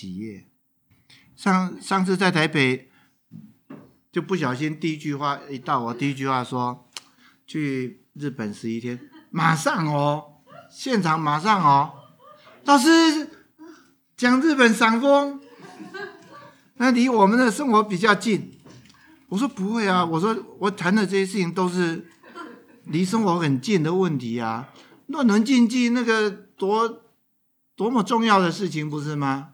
企业。上上次在台北，就不小心第一句话一到，我第一句话说去日本十一天，马上哦，现场马上哦，老师讲日本赏枫，那离我们的生活比较近。我说不会啊，我说我谈的这些事情都是离生活很近的问题啊，论文竞技那个多多么重要的事情，不是吗？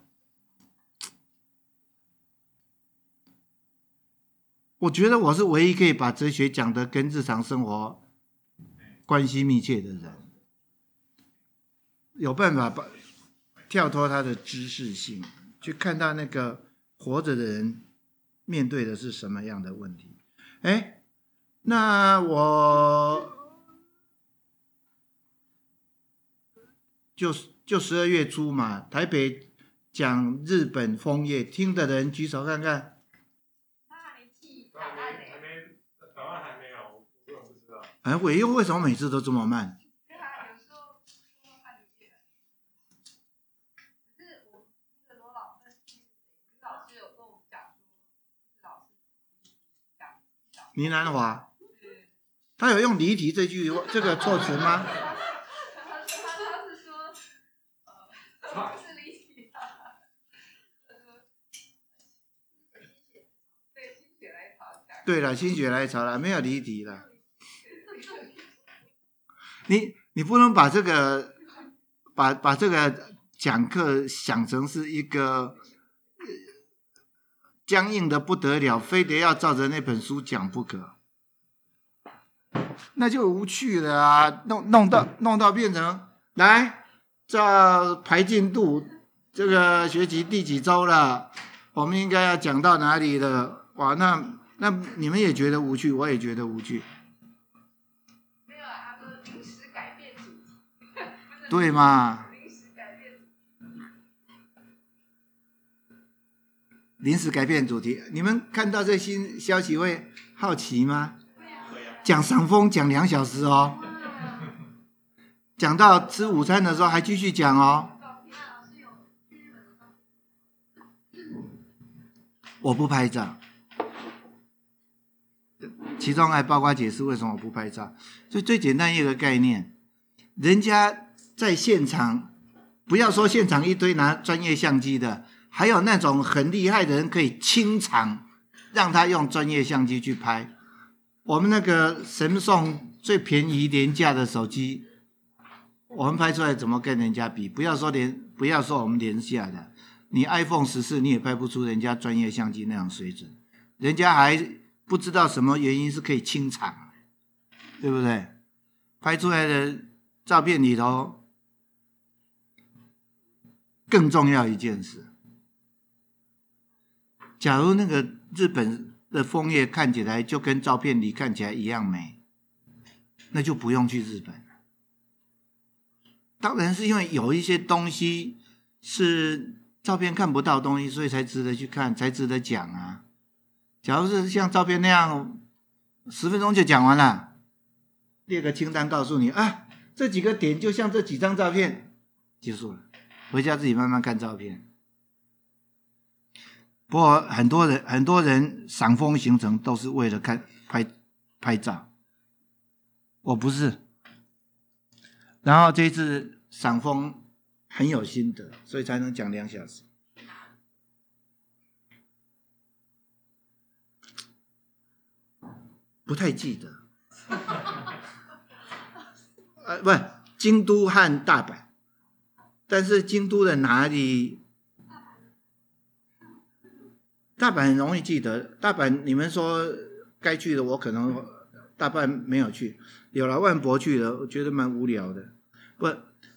我觉得我是唯一可以把哲学讲得跟日常生活关系密切的人，有办法把跳脱他的知识性，去看到那个活着的人面对的是什么样的问题。哎，那我就就十二月初嘛，台北讲日本枫叶，听的人举手看看。哎，我又为什么每次都这么慢？倪南华，他有用“离题”这句这个措辞吗？对了，心血来潮了，没有离题了。你你不能把这个把把这个讲课想成是一个僵硬的不得了，非得要照着那本书讲不可，那就无趣了啊！弄弄到弄到变成来照排进度，这个学期第几周了？我们应该要讲到哪里了？哇，那那你们也觉得无趣，我也觉得无趣。对嘛？临时改变主题，你们看到这新消息会好奇吗？讲赏风讲两小时哦，讲到吃午餐的时候还继续讲哦。我不拍照，其中还包括解释为什么我不拍照。所以最简单一个概念，人家。在现场，不要说现场一堆拿专业相机的，还有那种很厉害的人可以清场，让他用专业相机去拍。我们那个神送最便宜廉价的手机，我们拍出来怎么跟人家比？不要说廉，不要说我们廉价的，你 iPhone 十四你也拍不出人家专业相机那样水准，人家还不知道什么原因是可以清场，对不对？拍出来的照片里头。更重要一件事，假如那个日本的枫叶看起来就跟照片里看起来一样美，那就不用去日本了。当然是因为有一些东西是照片看不到东西，所以才值得去看，才值得讲啊。假如是像照片那样，十分钟就讲完了，列个清单告诉你啊，这几个点就像这几张照片，结束了。回家自己慢慢看照片。不过很多人很多人赏枫行程都是为了看拍拍照，我不是。然后这次赏枫很有心得，所以才能讲两小时。不太记得。呃，不，京都和大阪。但是京都的哪里？大阪很容易记得。大阪你们说该去的，我可能大半没有去。有了万博去了，我觉得蛮无聊的。不，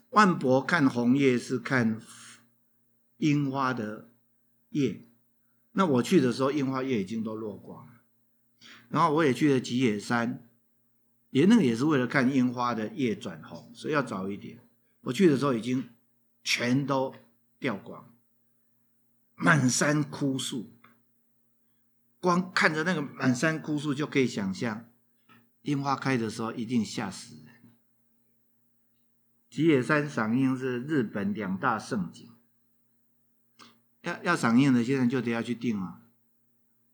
万博看红叶是看樱花的叶。那我去的时候，樱花叶已经都落光了。然后我也去了吉野山，也那个也是为了看樱花的叶转红，所以要早一点。我去的时候已经。全都掉光，满山枯树，光看着那个满山枯树就可以想象，樱花开的时候一定吓死人。吉野山赏樱是日本两大胜景，要要赏樱的，现在就得要去订啊。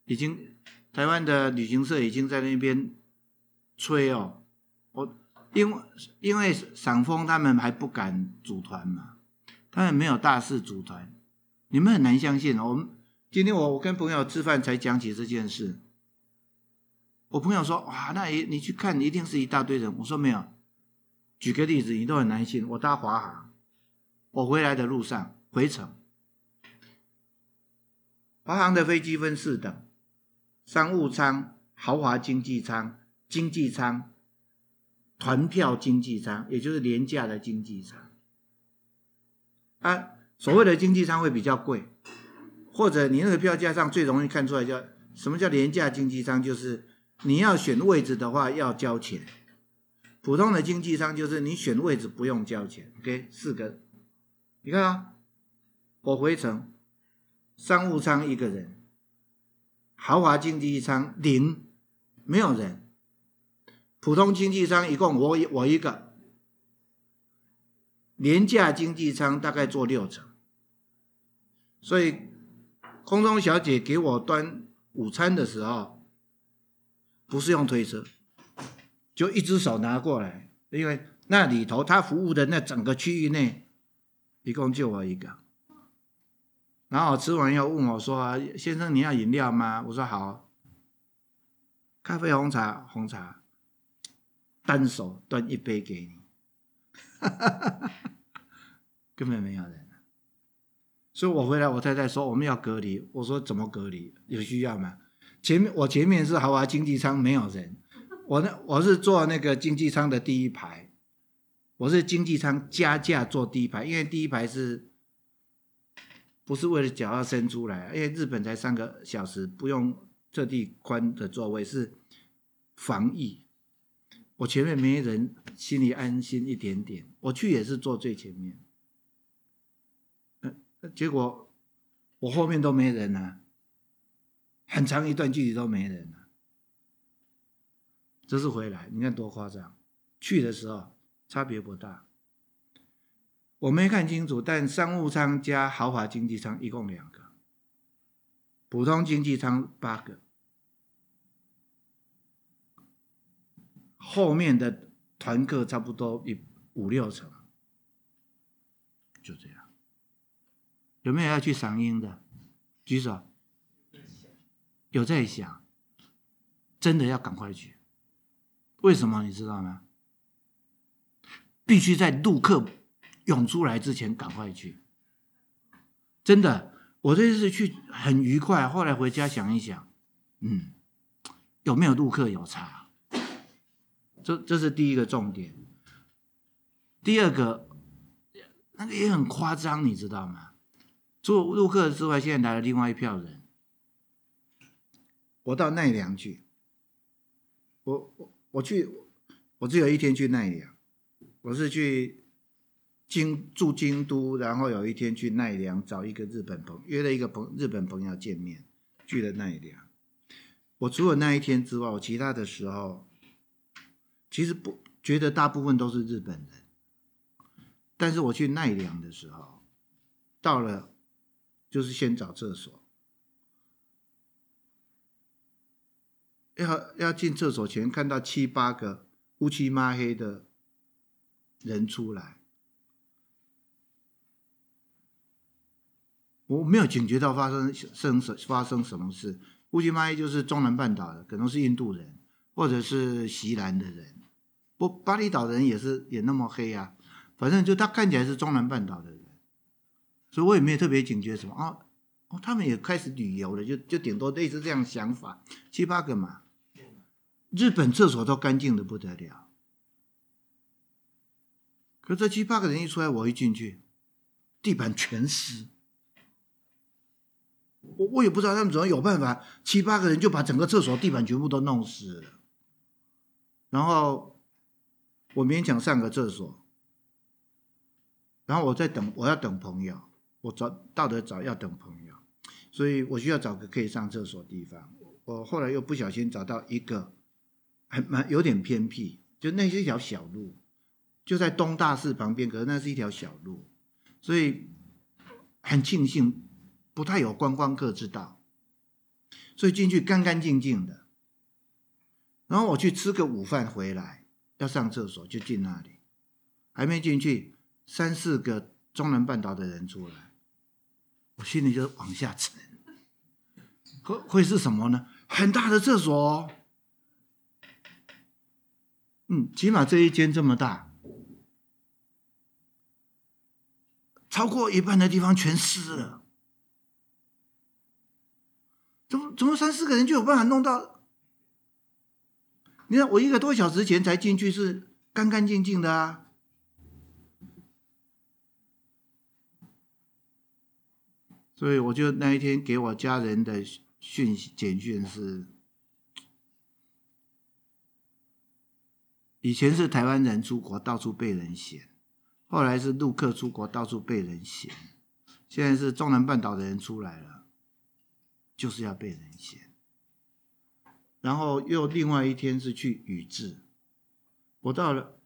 已经台湾的旅行社已经在那边催哦，我因为因为赏枫他们还不敢组团嘛，他们没有大肆组团，你们很难相信。我们今天我我跟朋友吃饭才讲起这件事，我朋友说哇，那你你去看，一定是一大堆人。我说没有，举个例子，你都很难信。我搭华航，我回来的路上回程。华航的飞机分四等：商务舱、豪华经济舱、经济舱、团票经济舱，也就是廉价的经济舱。啊，所谓的经济舱会比较贵，或者你那个票价上最容易看出来叫什么叫廉价经济舱，就是你要选位置的话要交钱。普通的经济舱就是你选位置不用交钱。OK，四个，你看啊，我回程。商务舱一个人，豪华经济舱零，没有人。普通经济舱一共我我一个，廉价经济舱大概坐六成。所以空中小姐给我端午餐的时候，不是用推车，就一只手拿过来，因为那里头他服务的那整个区域内，一共就我一个。然后吃完以后问我说：“先生，你要饮料吗？”我说：“好。”咖啡、红茶、红茶，单手端一杯给你，根本没有人。所以我回来，我太太说我们要隔离。我说怎么隔离？有需要吗？前面我前面是豪华经济舱，没有人。我那我是坐那个经济舱的第一排，我是经济舱加价坐第一排，因为第一排是。不是为了脚要伸出来，因为日本才三个小时，不用特地宽的座位，是防疫。我前面没人，心里安心一点点。我去也是坐最前面，结果我后面都没人啊，很长一段距离都没人啊。这次回来，你看多夸张！去的时候差别不大。我没看清楚，但商务舱加豪华经济舱一共两个，普通经济舱八个，后面的团客差不多一五六成，就这样。有没有要去赏樱的？举手。有在想，真的要赶快去。为什么你知道吗？必须在陆客。涌出来之前赶快去，真的，我这次去很愉快。后来回家想一想，嗯，有没有陆客有差？这这是第一个重点。第二个，那个也很夸张，你知道吗？除了陆客之外，现在来了另外一票人。我到奈良去，我我我去，我只有一天去奈良，我是去。京住京都，然后有一天去奈良找一个日本朋友，约了一个朋日本朋友见面，去了奈良。我除了那一天之外，我其他的时候其实不觉得大部分都是日本人。但是我去奈良的时候，到了就是先找厕所，要要进厕所前看到七八个乌漆抹黑的人出来。我没有警觉到发生生什发生什么事。乌漆嘛黑就是中南半岛的，可能是印度人或者是锡兰的人。不，巴厘岛人也是也那么黑啊。反正就他看起来是中南半岛的人，所以我也没有特别警觉什么啊。哦，他们也开始旅游了，就就顶多类似这样想法，七八个嘛。日本厕所都干净的不得了，可这七八个人一出来，我一进去，地板全湿。我我也不知道他们怎么有办法，七八个人就把整个厕所地板全部都弄湿了。然后我勉强上个厕所，然后我在等，我要等朋友，我找到得早要等朋友，所以我需要找个可以上厕所的地方。我后来又不小心找到一个，还蛮有点偏僻，就那是一条小路，就在东大寺旁边，可是那是一条小路，所以很庆幸。不太有观光客知道，所以进去干干净净的。然后我去吃个午饭回来，要上厕所就进那里，还没进去，三四个中南半岛的人出来，我心里就往下沉。会会是什么呢？很大的厕所，嗯，起码这一间这么大，超过一半的地方全湿了。怎么怎么三四个人就有办法弄到？你看我一个多小时前才进去是干干净净的啊，所以我就那一天给我家人的。讯简讯是，以前是台湾人出国到处被人嫌，后来是陆客出国到处被人嫌，现在是中南半岛的人出来了，就是要被人嫌。然后又另外一天是去宇治，我到了，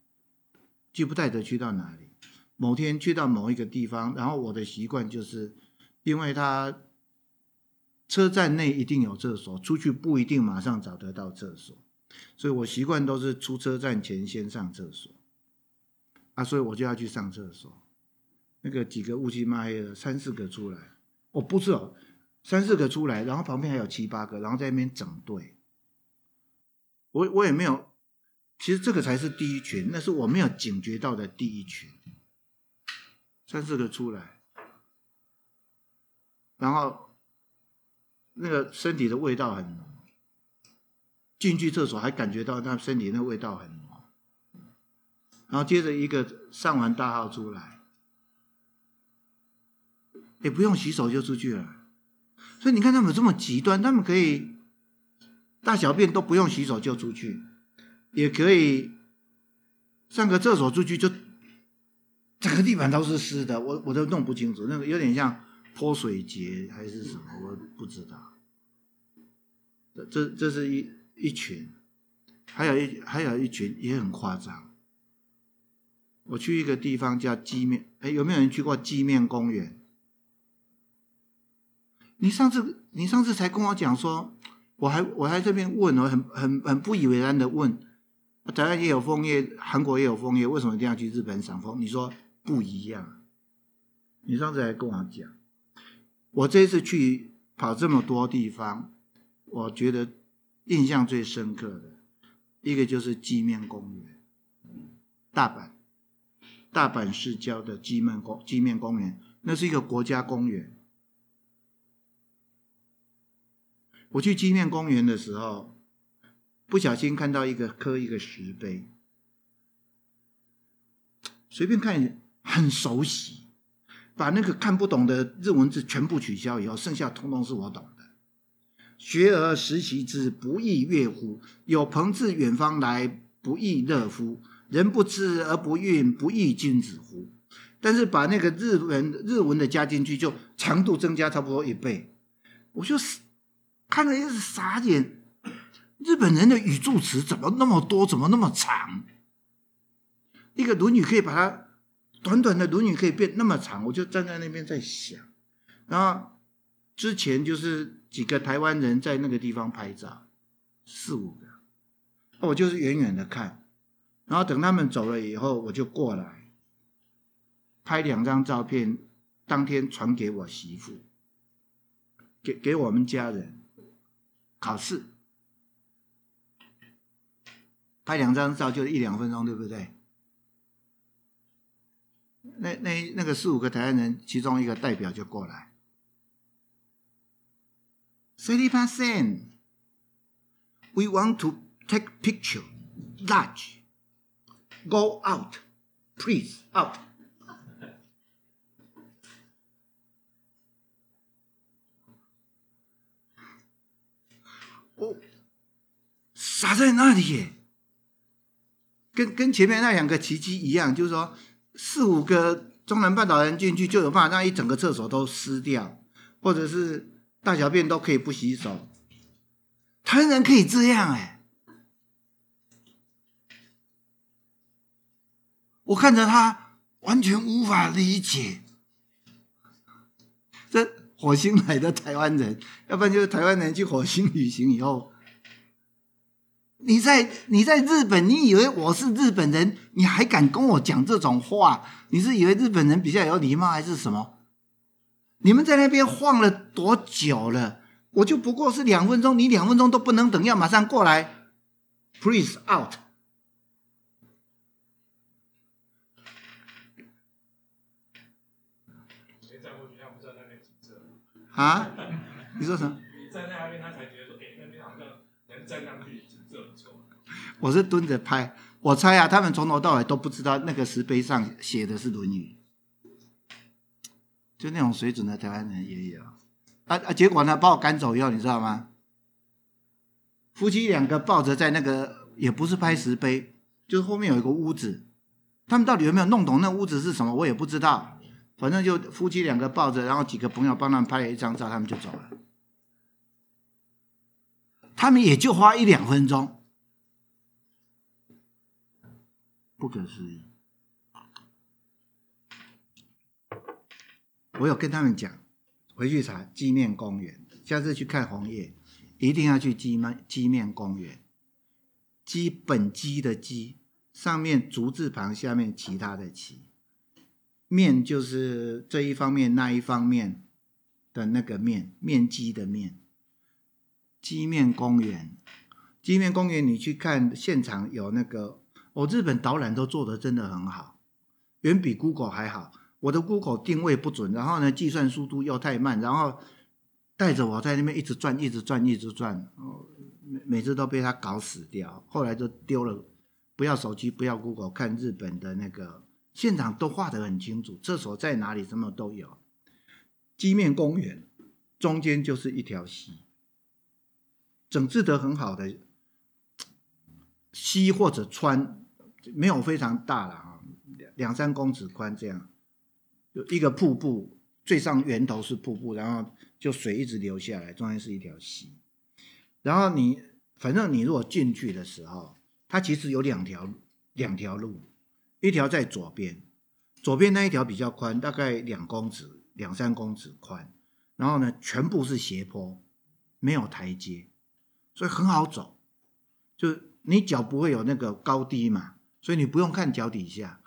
记不太得去到哪里。某天去到某一个地方，然后我的习惯就是，因为他。车站内一定有厕所，出去不一定马上找得到厕所，所以我习惯都是出车站前先上厕所。啊，所以我就要去上厕所。那个几个乌漆嘛黑的三四个出来，我不是哦，三四个出来，然后旁边还有七八个，然后在那边整队。我我也没有，其实这个才是第一群，那是我没有警觉到的第一群。三四个出来，然后。那个身体的味道很浓，进去厕所还感觉到那身体那味道很浓，然后接着一个上完大号出来，也不用洗手就出去了，所以你看他们这么极端，他们可以大小便都不用洗手就出去，也可以上个厕所出去就整个地板都是湿的，我我都弄不清楚，那个有点像泼水节还是什么，我不知道。这这是一一群，还有一还有一群也很夸张。我去一个地方叫鸡面，哎，有没有人去过鸡面公园？你上次你上次才跟我讲说，我还我还这边问，我很很很不以为然的问，台湾也有枫叶，韩国也有枫叶，为什么一定要去日本赏枫？你说不一样。你上次还跟我讲，我这次去跑这么多地方。我觉得印象最深刻的一个就是基面公园，大阪，大阪市郊的基面公鸡面公园，那是一个国家公园。我去鸡面公园的时候，不小心看到一个刻一个石碑，随便看很熟悉，把那个看不懂的日文字全部取消以后，剩下通通是我懂的。学而时习之，不亦说乎？有朋自远方来，不亦乐乎？人不知而不愠，不亦君子乎？但是把那个日文日文的加进去，就长度增加差不多一倍。我就是看了一是傻眼，日本人的语助词怎么那么多？怎么那么长？一个《论语》可以把它短短的《论语》可以变那么长，我就站在那边在想，然后。之前就是几个台湾人在那个地方拍照，四五个，我就是远远的看，然后等他们走了以后，我就过来拍两张照片，当天传给我媳妇，给给我们家人考试，拍两张照就一两分钟，对不对？那那那个四五个台湾人，其中一个代表就过来。30%. We want to take picture. Large. Go out. Please, out. 我撒在那里耶，跟跟前面那两个奇迹一样，就是说四五个中南半岛人进去就有办法让一整个厕所都湿掉，或者是。大小便都可以不洗手，台湾人可以这样哎！我看着他完全无法理解，这火星来的台湾人，要不然就是台湾人去火星旅行以后，你在你在日本，你以为我是日本人，你还敢跟我讲这种话？你是以为日本人比较有礼貌还是什么？你们在那边晃了多久了？我就不过是两分钟，你两分钟都不能等，要马上过来，Please out。啊？你说什么？你站在那边，他才觉得说，哎，那边好像人站上去，景色不错。我是蹲着拍，我猜啊，他们从头到尾都不知道那个石碑上写的是《论语》，就那种水准的台湾人也有。啊啊！结果呢，把我赶走以后，你知道吗？夫妻两个抱着在那个，也不是拍石碑，就是后面有一个屋子，他们到底有没有弄懂那屋子是什么，我也不知道。反正就夫妻两个抱着，然后几个朋友帮他们拍了一张照，他们就走了。他们也就花一两分钟，不可思议。我有跟他们讲，回去查鸡面公园，下次去看红叶，一定要去鸡面鸡面公园。鸡本鸡的鸡，上面竹字旁，下面其他的其。面就是这一方面那一方面的那个面，面积的面。鸡面公园，鸡面公园，你去看现场有那个，哦，日本导览都做得真的很好，远比 Google 还好。我的 Google 定位不准，然后呢，计算速度又太慢，然后带着我在那边一直转，一直转，一直转，每每次都被他搞死掉。后来就丢了，不要手机，不要 Google，看日本的那个。现场都画得很清楚，厕所在哪里，什么都有。基面公园中间就是一条溪，整治得很好的溪或者川，没有非常大了啊，两三公尺宽这样，就一个瀑布，最上源头是瀑布，然后就水一直流下来，中间是一条溪。然后你反正你如果进去的时候，它其实有两条两条路。一条在左边，左边那一条比较宽，大概两公尺、两三公尺宽。然后呢，全部是斜坡，没有台阶，所以很好走。就你脚不会有那个高低嘛，所以你不用看脚底下，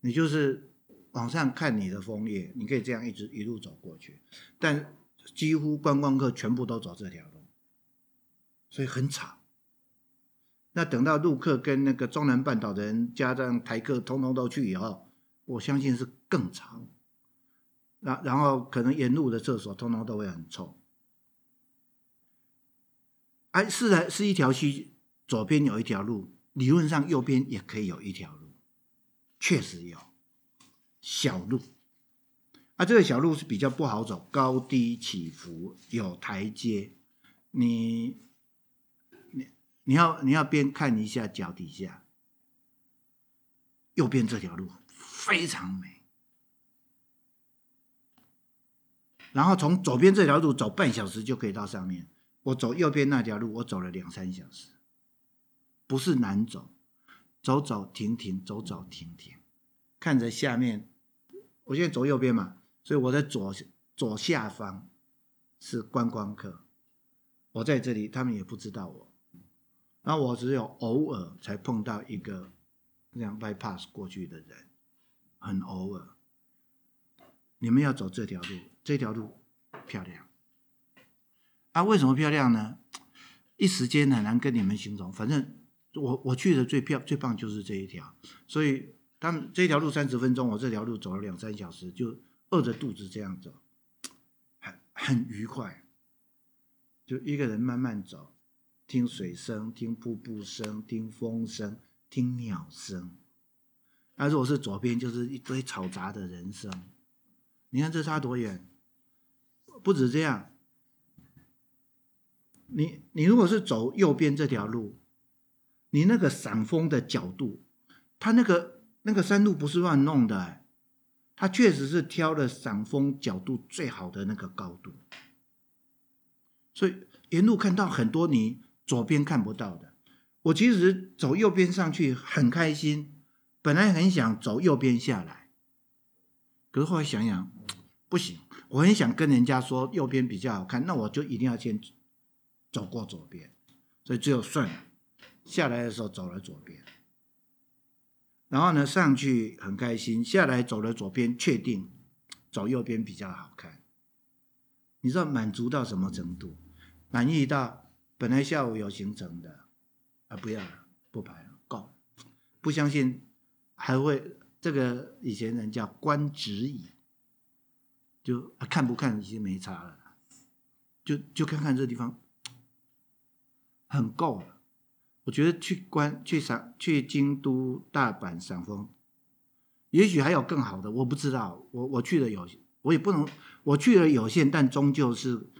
你就是往上看你的枫叶，你可以这样一直一路走过去。但几乎观光客全部都走这条路，所以很吵。那等到陆客跟那个中南半岛的人加上台客通通都去以后，我相信是更长。然然后可能沿路的厕所通通都会很臭。哎，是的，是一条溪，左边有一条路，理论上右边也可以有一条路，确实有小路。啊，这个小路是比较不好走，高低起伏，有台阶，你。你你要你要边看一下脚底下，右边这条路非常美，然后从左边这条路走半小时就可以到上面。我走右边那条路，我走了两三小时，不是难走，走走停停，走走停停，看着下面。我现在走右边嘛，所以我的左左下方是观光客，我在这里，他们也不知道我。然后我只有偶尔才碰到一个这样 bypass 过去的人，很偶尔。你们要走这条路，这条路漂亮。啊，为什么漂亮呢？一时间很难跟你们形容。反正我我去的最漂最棒就是这一条，所以他们这条路三十分钟，我这条路走了两三小时，就饿着肚子这样走，很很愉快，就一个人慢慢走。听水声，听瀑布声，听风声，听鸟声。那如果是左边，就是一堆嘈杂的人声。你看这差多远？不止这样，你你如果是走右边这条路，你那个赏风的角度，他那个那个山路不是乱弄的，他确实是挑了赏风角度最好的那个高度，所以沿路看到很多你。左边看不到的，我其实走右边上去很开心，本来很想走右边下来，可是后来想想不行，我很想跟人家说右边比较好看，那我就一定要先走过左边，所以最后算了下来的时候走了左边，然后呢上去很开心，下来走了左边，确定走右边比较好看。你知道满足到什么程度？满意到本来下午有行程的啊，不要了，不排了，够，不相信还会这个以前人叫观止矣。就看不看已经没差了，就就看看这地方，很够了。我觉得去关去赏去京都、大阪赏枫，也许还有更好的，我不知道。我我去的有，我也不能，我去的有限，但终究是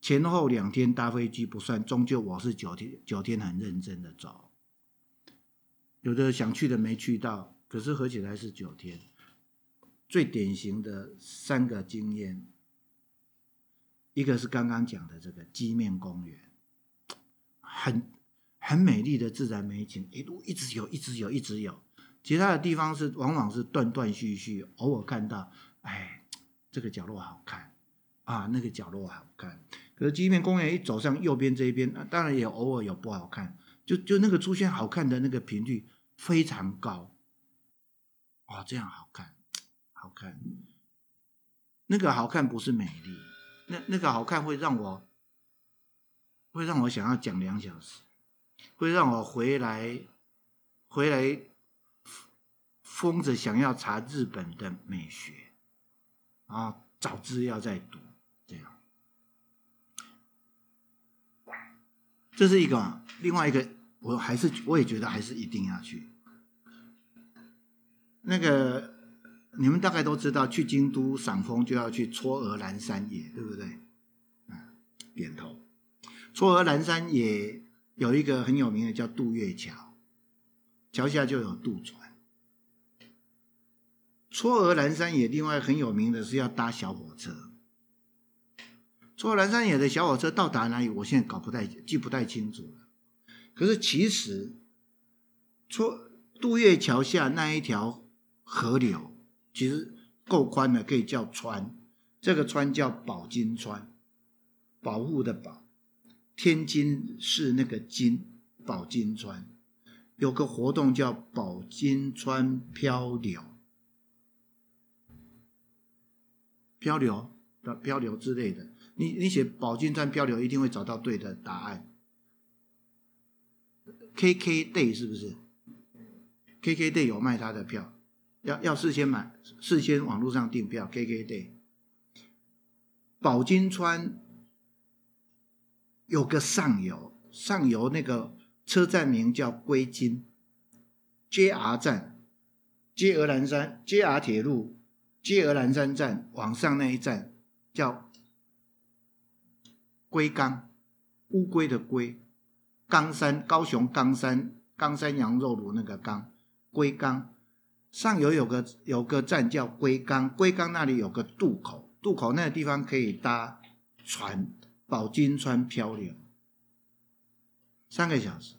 前后两天搭飞机不算，终究我是九天九天很认真的走。有的想去的没去到，可是合起来是九天。最典型的三个经验，一个是刚刚讲的这个箕面公园，很很美丽的自然美景，一路一直有，一直有，一直有。其他的地方是往往是断断续续，偶尔看到，哎，这个角落好看啊，那个角落好看。可是箕面公园一走向右边这一边，当然也偶尔有不好看，就就那个出现好看的那个频率非常高，哦，这样好看。好看，那个好看不是美丽，那那个好看会让我，会让我想要讲两小时，会让我回来，回来疯着想要查日本的美学，啊，找资料再读，这样，这是一个，另外一个，我还是我也觉得还是一定要去，那个。你们大概都知道，去京都赏枫就要去嵯峨岚山野，对不对？啊，点头。嵯峨岚山野有一个很有名的叫渡月桥，桥下就有渡船。嵯峨岚山野另外很有名的是要搭小火车。嵯峨岚山野的小火车到达哪里？我现在搞不太记不太清楚了。可是其实，嵯渡月桥下那一条河流。其实够宽的，可以叫川。这个川叫宝金川，保护的保，天津市那个津，保津川。有个活动叫保津川漂流，漂流的漂流之类的。你你写保津川漂流，一定会找到对的答案。KK day 是不是？KK day 有卖他的票。要要事先买，事先网络上订票。KKday，保津川有个上游，上游那个车站名叫龟津，JR 站，接鹅兰山，JR 铁路接鹅兰山站往上那一站叫龟冈，乌龟的龟，冈山，高雄冈山，冈山羊肉炉那个冈，龟冈。上游有个有个站叫龟冈，龟冈那里有个渡口，渡口那个地方可以搭船，宝金川漂流，三个小时。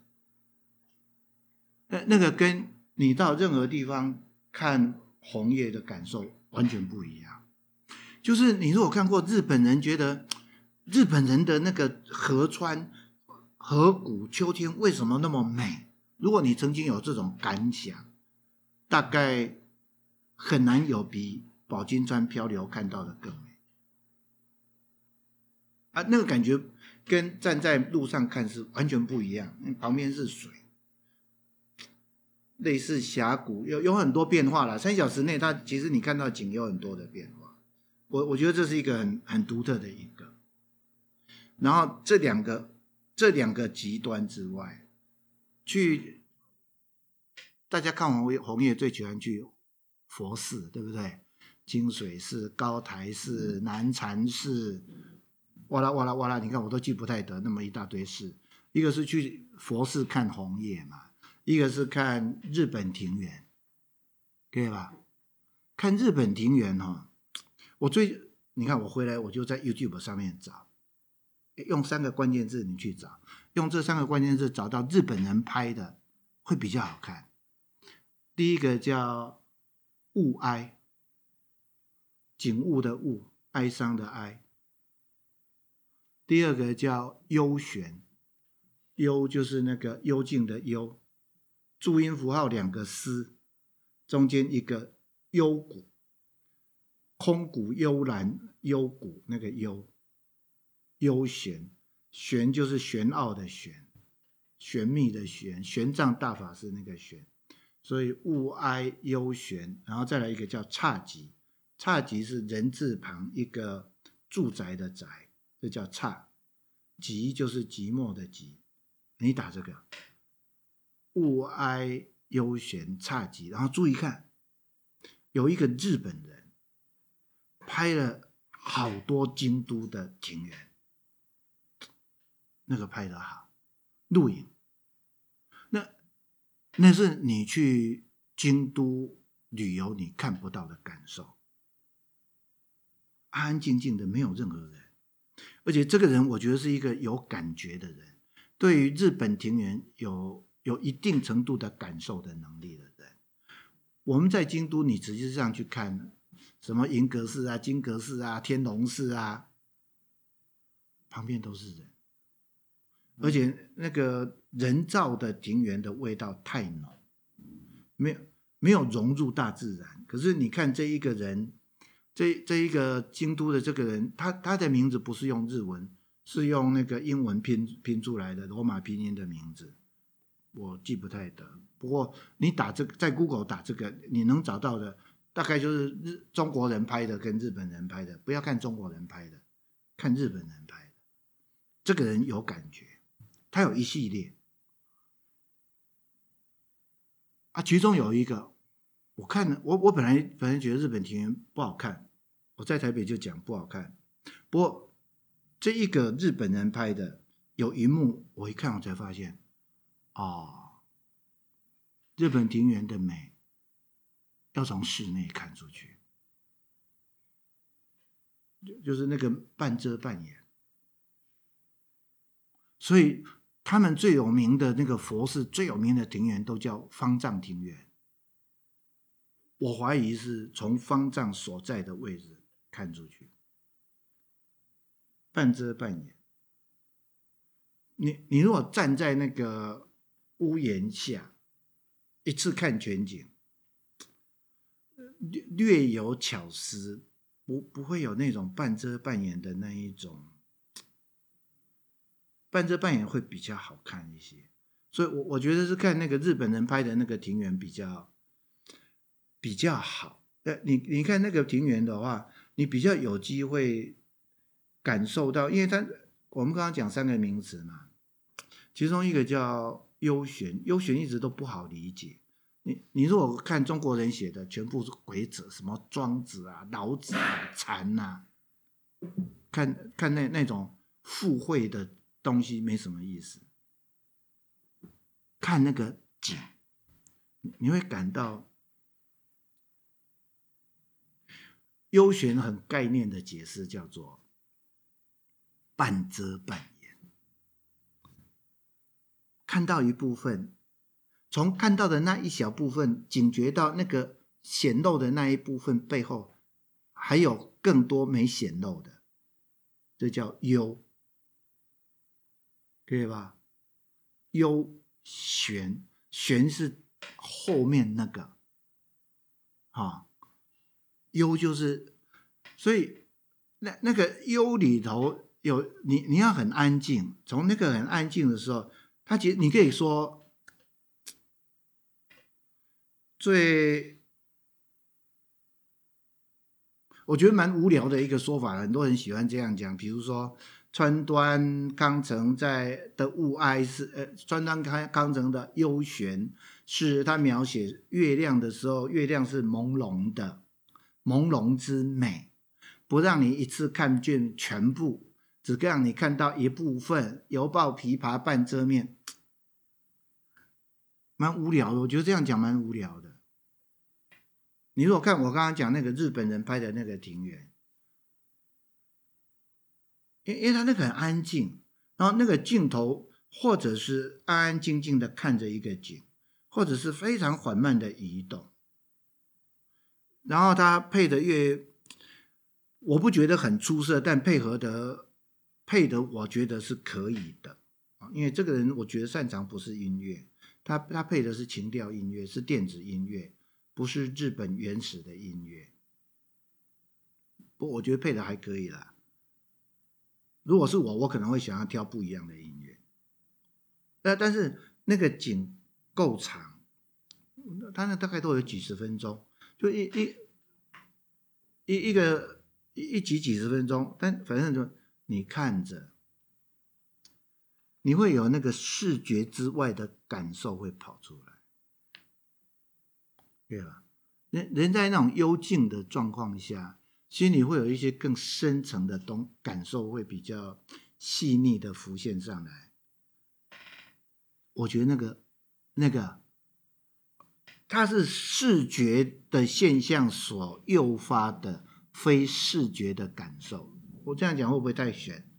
那那个跟你到任何地方看红叶的感受完全不一样。就是你如果看过日本人觉得日本人的那个河川河谷秋天为什么那么美？如果你曾经有这种感想。大概很难有比宝金川漂流看到的更啊！那个感觉跟站在路上看是完全不一样。旁边是水，类似峡谷，有有很多变化了。三小时内，它其实你看到景有很多的变化。我我觉得这是一个很很独特的一个。然后这两个这两个极端之外，去。大家看红叶，红叶最喜欢去佛寺，对不对？清水寺、高台寺、南禅寺，哇啦哇啦哇啦！你看我都记不太得那么一大堆事。一个是去佛寺看红叶嘛，一个是看日本庭园，可以吧？看日本庭园哈，我最你看我回来我就在 YouTube 上面找，用三个关键字你去找，用这三个关键字找到日本人拍的会比较好看。第一个叫物哀，景物的物，哀伤的哀。第二个叫幽玄，幽就是那个幽静的幽，注音符号两个思，中间一个幽谷，空谷幽兰，幽谷。那个幽，幽玄，玄就是玄奥的玄，玄秘的玄，玄奘大法师那个玄，所以物哀幽玄，然后再来一个叫侘寂，侘寂是人字旁一个住宅的宅。这叫侘，寂就是寂寞的寂。你打这个，物哀幽玄侘寂，然后注意看，有一个日本人拍了好多京都的庭园，那个拍得好，录影。那那是你去京都旅游你看不到的感受，安安静静的，没有任何人。而且这个人，我觉得是一个有感觉的人，对于日本庭园有有一定程度的感受的能力的人。我们在京都，你实际上去看什么银阁寺啊、金阁寺啊、天龙寺啊，旁边都是人，而且那个人造的庭园的味道太浓，没有没有融入大自然。可是你看这一个人。这这一个京都的这个人，他他的名字不是用日文，是用那个英文拼拼出来的罗马拼音的名字，我记不太得。不过你打这个，在 Google 打这个，你能找到的大概就是日中国人拍的跟日本人拍的。不要看中国人拍的，看日本人拍的。这个人有感觉，他有一系列啊，其中有一个，我看了，我我本来本来觉得日本庭园不好看。我在台北就讲不好看，不过这一个日本人拍的有一幕，我一看我才发现，哦，日本庭园的美要从室内看出去，就就是那个半遮半掩，所以他们最有名的那个佛寺最有名的庭园都叫方丈庭园，我怀疑是从方丈所在的位置。看出去，半遮半掩。你你如果站在那个屋檐下，一次看全景，略略有巧思，不不会有那种半遮半掩的那一种。半遮半掩会比较好看一些，所以我我觉得是看那个日本人拍的那个庭园比较比较好。呃，你你看那个庭园的话。你比较有机会感受到，因为他我们刚刚讲三个名词嘛，其中一个叫幽玄，幽玄一直都不好理解。你你如果看中国人写的，全部是鬼子，什么庄子啊、老子啊、禅啊，看看那那种附会的东西没什么意思。看那个景，你会感到。幽玄很概念的解释叫做半遮半掩，看到一部分，从看到的那一小部分，警觉到那个显露的那一部分背后，还有更多没显露的，这叫幽，可以吧？幽玄，玄是后面那个，啊。幽就是，所以那那个幽里头有你，你要很安静。从那个很安静的时候，他其实你可以说最，我觉得蛮无聊的一个说法，很多人喜欢这样讲。比如说川端康成在的雾哀是呃，川端康康成的幽玄是他描写月亮的时候，月亮是朦胧的。朦胧之美，不让你一次看见全部，只让你看到一部分。犹抱琵琶半遮面，蛮无聊的。我觉得这样讲蛮无聊的。你如果看我刚刚讲那个日本人拍的那个庭园，因因为他那个很安静，然后那个镜头或者是安安静静的看着一个景，或者是非常缓慢的移动。然后他配的乐，我不觉得很出色，但配合的配的，我觉得是可以的啊。因为这个人，我觉得擅长不是音乐，他他配的是情调音乐，是电子音乐，不是日本原始的音乐。不，我觉得配的还可以啦。如果是我，我可能会想要挑不一样的音乐。但但是那个景够长，他那大概都有几十分钟，就一一一一个一一集几十分钟，但反正就你看着，你会有那个视觉之外的感受会跑出来，对吧？人人在那种幽静的状况下，心里会有一些更深层的东感受，会比较细腻的浮现上来。我觉得那个，那个，它是视觉的现象所诱发的非视觉的感受。我这样讲会不会太玄？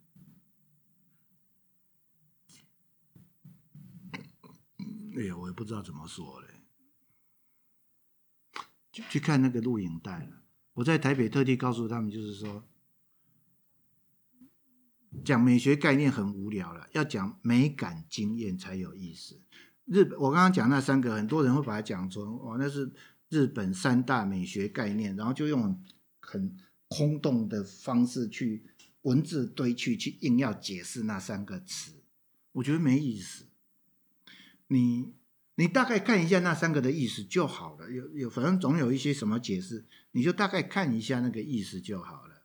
哎呀，我也不知道怎么说嘞。去去看那个录影带了。我在台北特地告诉他们，就是说。讲美学概念很无聊了，要讲美感经验才有意思。日本，我刚刚讲那三个，很多人会把它讲成哦，那是日本三大美学概念，然后就用很空洞的方式去文字堆砌，去硬要解释那三个词，我觉得没意思。你你大概看一下那三个的意思就好了，有有反正总有一些什么解释，你就大概看一下那个意思就好了。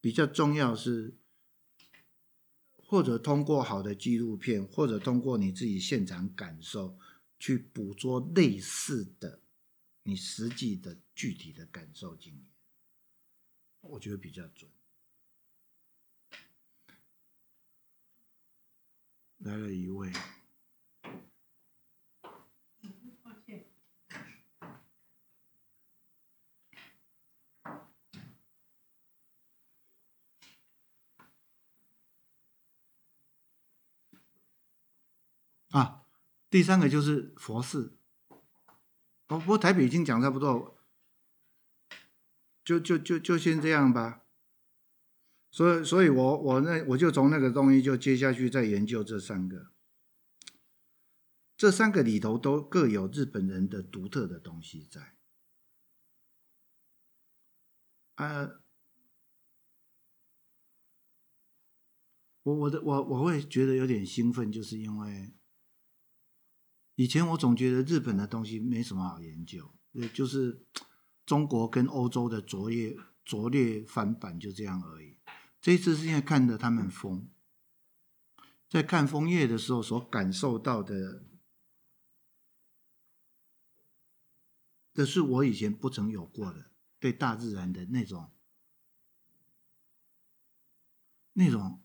比较重要是。或者通过好的纪录片，或者通过你自己现场感受，去捕捉类似的你实际的具体的感受经验，我觉得比较准。来了一位。啊，第三个就是佛寺。哦，不过台北已经讲差不多，就就就就先这样吧。所以，所以我我那我就从那个东西就接下去再研究这三个。这三个里头都各有日本人的独特的东西在。啊，我我的我我会觉得有点兴奋，就是因为。以前我总觉得日本的东西没什么好研究，就是 中国跟欧洲的拙劣拙劣翻版就这样而已。这一次是因为看的他们枫，在看枫叶的时候所感受到的，这是我以前不曾有过的对大自然的那种那种。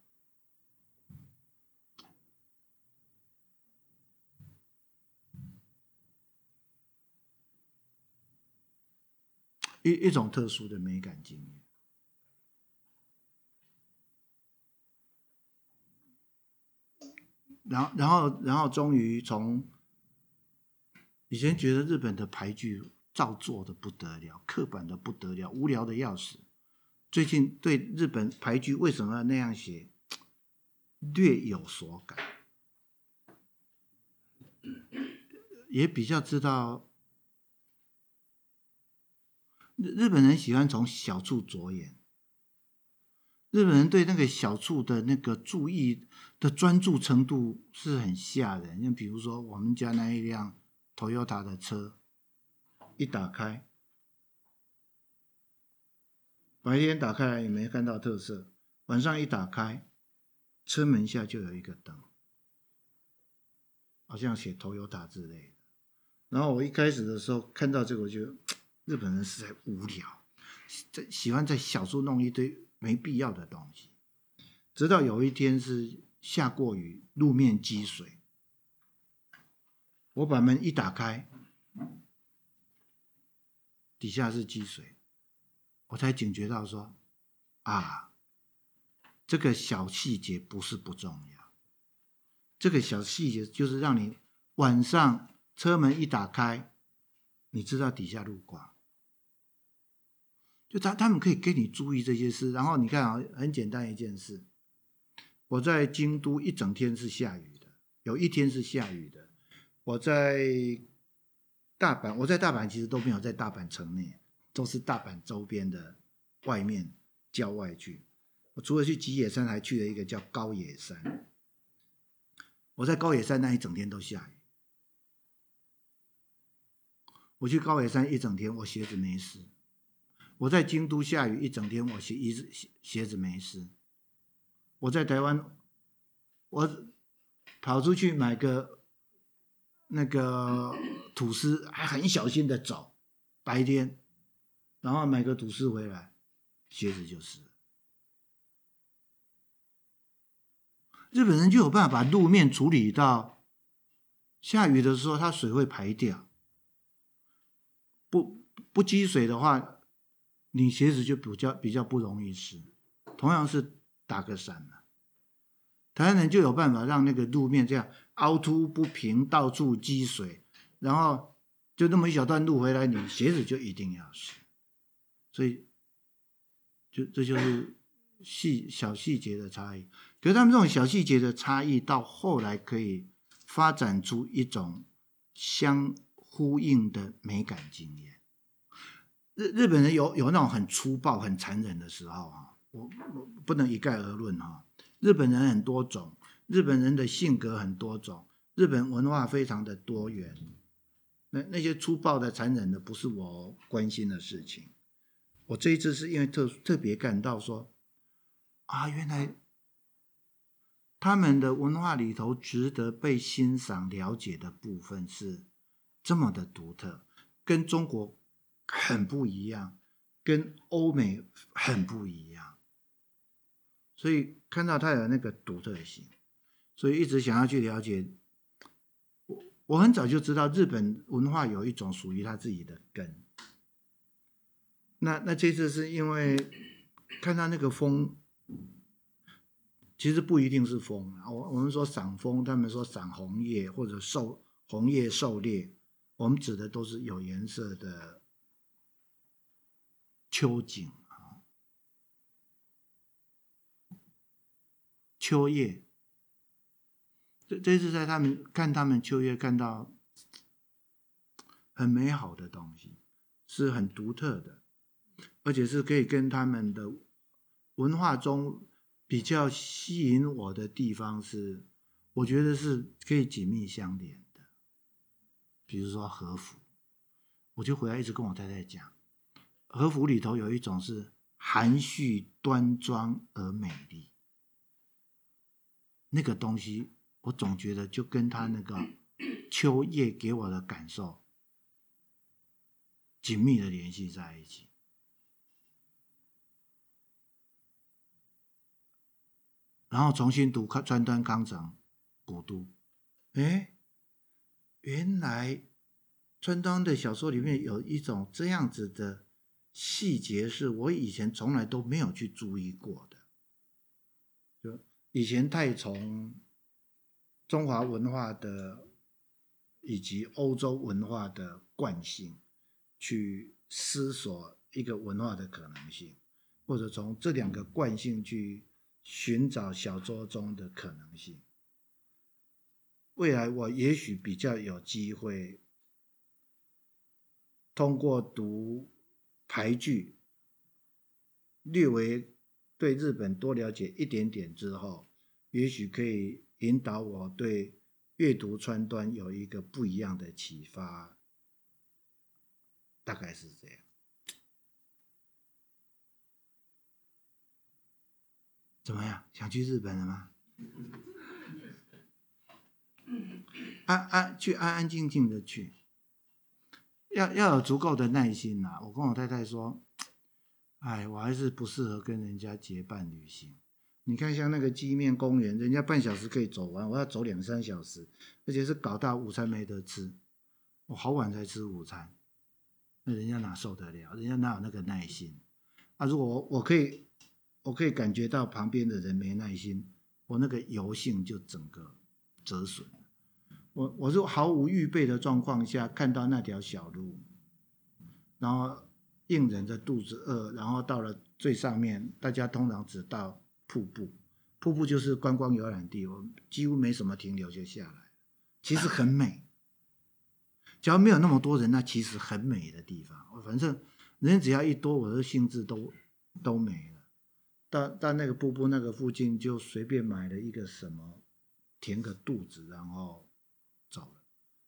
一一种特殊的美感经验，然后，然后，然后，终于从以前觉得日本的俳句照做的不得了，刻板的不得了，无聊的要死。最近对日本俳句为什么要那样写，略有所感，也比较知道。日本人喜欢从小处着眼，日本人对那个小处的那个注意的专注程度是很吓人。像比如说，我们家那一辆 Toyota 的车，一打开，白天打开来也没看到特色，晚上一打开，车门下就有一个灯，好像写 Toyota 之类的。然后我一开始的时候看到这个，我就。日本人实在无聊，在喜欢在小处弄一堆没必要的东西。直到有一天是下过雨，路面积水，我把门一打开，底下是积水，我才警觉到说：啊，这个小细节不是不重要，这个小细节就是让你晚上车门一打开，你知道底下路况。就他他们可以给你注意这些事。然后你看啊，很简单一件事，我在京都一整天是下雨的，有一天是下雨的。我在大阪，我在大阪其实都没有在大阪城内，都是大阪周边的外面郊外去。我除了去吉野山，还去了一个叫高野山。我在高野山那一整天都下雨。我去高野山一整天，我鞋子没湿。我在京都下雨一整天，我鞋子鞋鞋子没湿。我在台湾，我跑出去买个那个吐司，还很小心的走，白天，然后买个吐司回来，鞋子就湿。日本人就有办法把路面处理到下雨的时候，它水会排掉。不不积水的话，你鞋子就比较比较不容易湿。同样是打个伞嘛，台湾人就有办法让那个路面这样凹凸不平，到处积水，然后就那么一小段路回来，你鞋子就一定要湿。所以，就这就是细小细节的差异。可是他们这种小细节的差异，到后来可以发展出一种相呼应的美感经验。日日本人有有那种很粗暴、很残忍的时候啊，我我不能一概而论哈。日本人很多种，日本人的性格很多种，日本文化非常的多元。那那些粗暴的、残忍的，不是我关心的事情。我这一次是因为特特别感到说，啊，原来。他们的文化里头值得被欣赏、了解的部分是这么的独特，跟中国很不一样，跟欧美很不一样。所以看到他有那个独特性，所以一直想要去了解。我我很早就知道日本文化有一种属于他自己的根。那那这次是因为看到那个风。其实不一定是枫啊，我我们说赏枫，他们说赏红叶或者狩红叶狩猎，我们指的都是有颜色的秋景啊，秋叶。这这是在他们看他们秋叶看到很美好的东西，是很独特的，而且是可以跟他们的文化中。比较吸引我的地方是，我觉得是可以紧密相连的。比如说和服，我就回来一直跟我太太讲，和服里头有一种是含蓄端庄而美丽，那个东西我总觉得就跟他那个秋叶给我的感受紧密的联系在一起。然后重新读川端康成《古都》，哎，原来川端的小说里面有一种这样子的细节，是我以前从来都没有去注意过的。就以前太从中华文化的以及欧洲文化的惯性去思索一个文化的可能性，或者从这两个惯性去。寻找小说中的可能性。未来我也许比较有机会，通过读排剧，略微对日本多了解一点点之后，也许可以引导我对阅读川端有一个不一样的启发。大概是这样。怎么样？想去日本了吗？安安去安安静静的去，要要有足够的耐心呐、我跟我太太说，哎，我还是不适合跟人家结伴旅行。你看，像那个基面公园，人家半小时可以走完，我要走两三小时，而且是搞到午餐没得吃，我好晚才吃午餐，那人家哪受得了？人家哪有那个耐心？啊，如果我我可以。我可以感觉到旁边的人没耐心，我那个油性就整个折损。我我是毫无预备的状况下看到那条小路，然后硬忍着肚子饿，然后到了最上面，大家通常只到瀑布，瀑布就是观光游览地，我几乎没什么停留就下来，其实很美。只要没有那么多人，那其实很美的地方。反正人只要一多，我的兴致都都没了。到到那个瀑布那个附近，就随便买了一个什么，填个肚子，然后。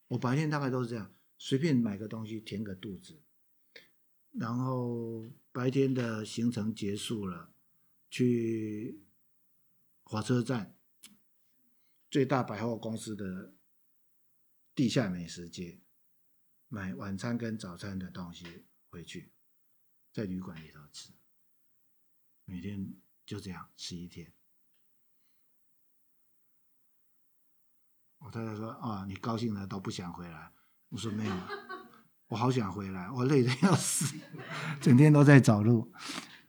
我白天大概都是这样，随便买个东西填个肚子，然后白天的行程结束了，去火车站最大百货公司的地下美食街。买晚餐跟早餐的东西回去，在旅馆里头吃，每天就这样吃一天。我太太说：“啊，你高兴的都不想回来。”我说：“没有，我好想回来，我累得要死，整天都在找路。”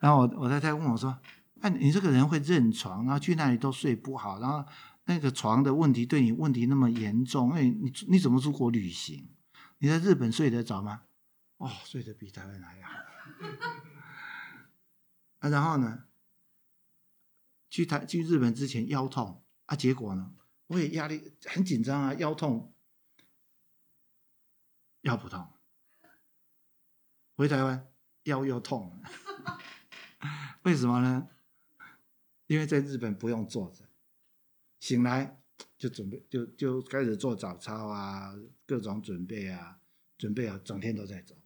然后我我太太问我说：“哎，你这个人会认床，然后去那里都睡不好，然后那个床的问题对你问题那么严重，哎，你你怎么出国旅行？”你在日本睡得着吗？哦，睡得比台湾还好。啊，然后呢？去台去日本之前腰痛啊，结果呢？我也压力很紧张啊，腰痛，腰不痛。回台湾腰又痛，为什么呢？因为在日本不用坐着，醒来。就准备就就开始做早操啊，各种准备啊，准备啊，整天都在走，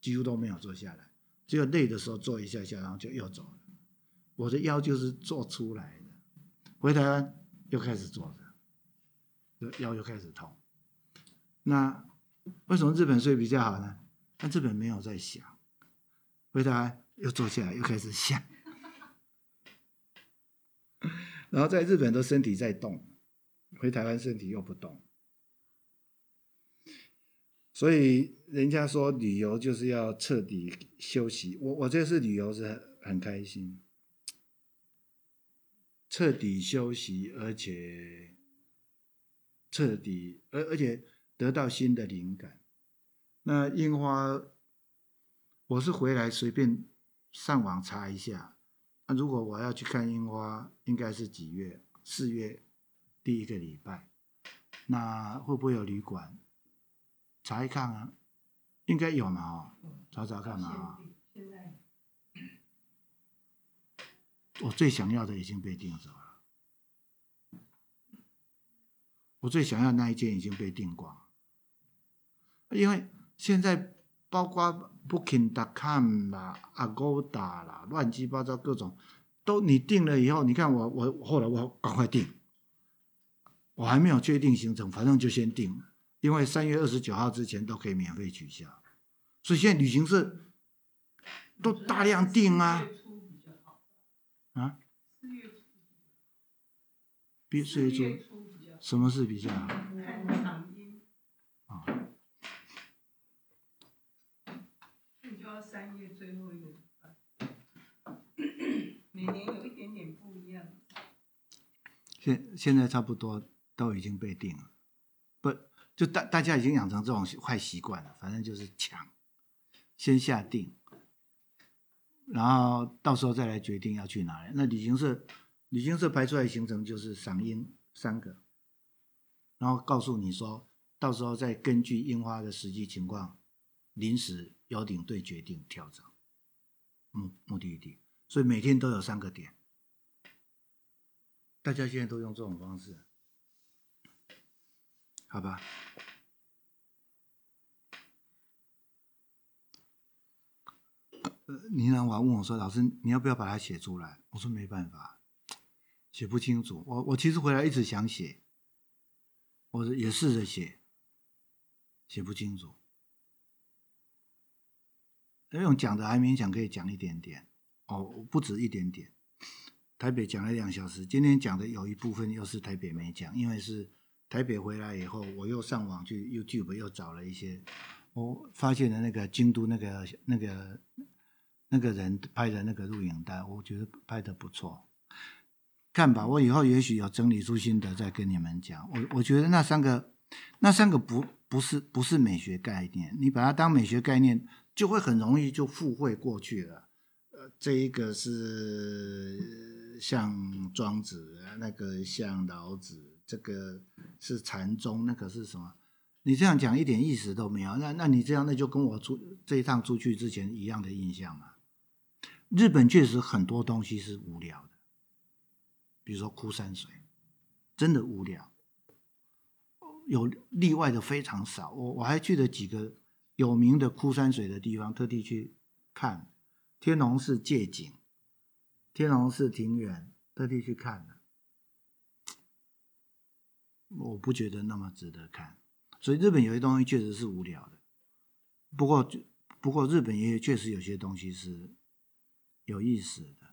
几乎都没有坐下来，只有累的时候坐一下下，然后就又走了。我的腰就是坐出来的，回台湾又开始坐着，腰又开始痛。那为什么日本睡比较好呢？那日本没有在想，回答又坐下来又开始想，然后在日本都身体在动。回台湾身体又不动，所以人家说旅游就是要彻底休息。我我这次旅游是很开心，彻底休息，而且彻底而而且得到新的灵感。那樱花，我是回来随便上网查一下，那如果我要去看樱花，应该是几月？四月。第一个礼拜，那会不会有旅馆？查一看啊，应该有嘛哦，查查看嘛啊。我最想要的已经被订走了，我最想要那一件已经被订光，因为现在包括 Booking.com 啦、Agoda 啦，乱七八糟各种，都你订了以后，你看我我后来我赶快订。我还没有确定行程，反正就先订，因为三月二十九号之前都可以免费取消，所以现在旅行社都大量订啊。啊？四月初，什么是比较好？啊。你就要三月最后一个每年有一点点不一样。现现在差不多。都已经被定了，不就大大家已经养成这种坏习惯了，反正就是抢，先下定，然后到时候再来决定要去哪里。那旅行社旅行社排出来的行程就是赏樱三个，然后告诉你说，到时候再根据樱花的实际情况，临时邀领队决定调整目目的地，所以每天都有三个点，大家现在都用这种方式。好吧，呃，倪南华问我说：“老师，你要不要把它写出来？”我说：“没办法，写不清楚。我我其实回来一直想写，我也试着写，写不清楚。那用讲的还勉强可以讲一点点，哦，不止一点点。台北讲了两小时，今天讲的有一部分又是台北没讲，因为是。台北回来以后，我又上网去 YouTube 又找了一些，我发现了那个京都那个那个那个人拍的那个录影带，我觉得拍的不错。看吧，我以后也许有整理出心得再跟你们讲。我我觉得那三个那三个不不是不是美学概念，你把它当美学概念就会很容易就附会过去了。呃，这一个是像庄子，那个像老子，这个是禅宗，那个是什么？你这样讲一点意思都没有。那那你这样，那就跟我出这一趟出去之前一样的印象嘛。日本确实很多东西是无聊，比如说枯山水，真的无聊。有例外的非常少。我我还去了几个有名的枯山水的地方，特地去看天龙寺借景、天龙寺庭园，特地去看的。我不觉得那么值得看。所以日本有些东西确实是无聊的。不过不过日本也确实有些东西是有意思的。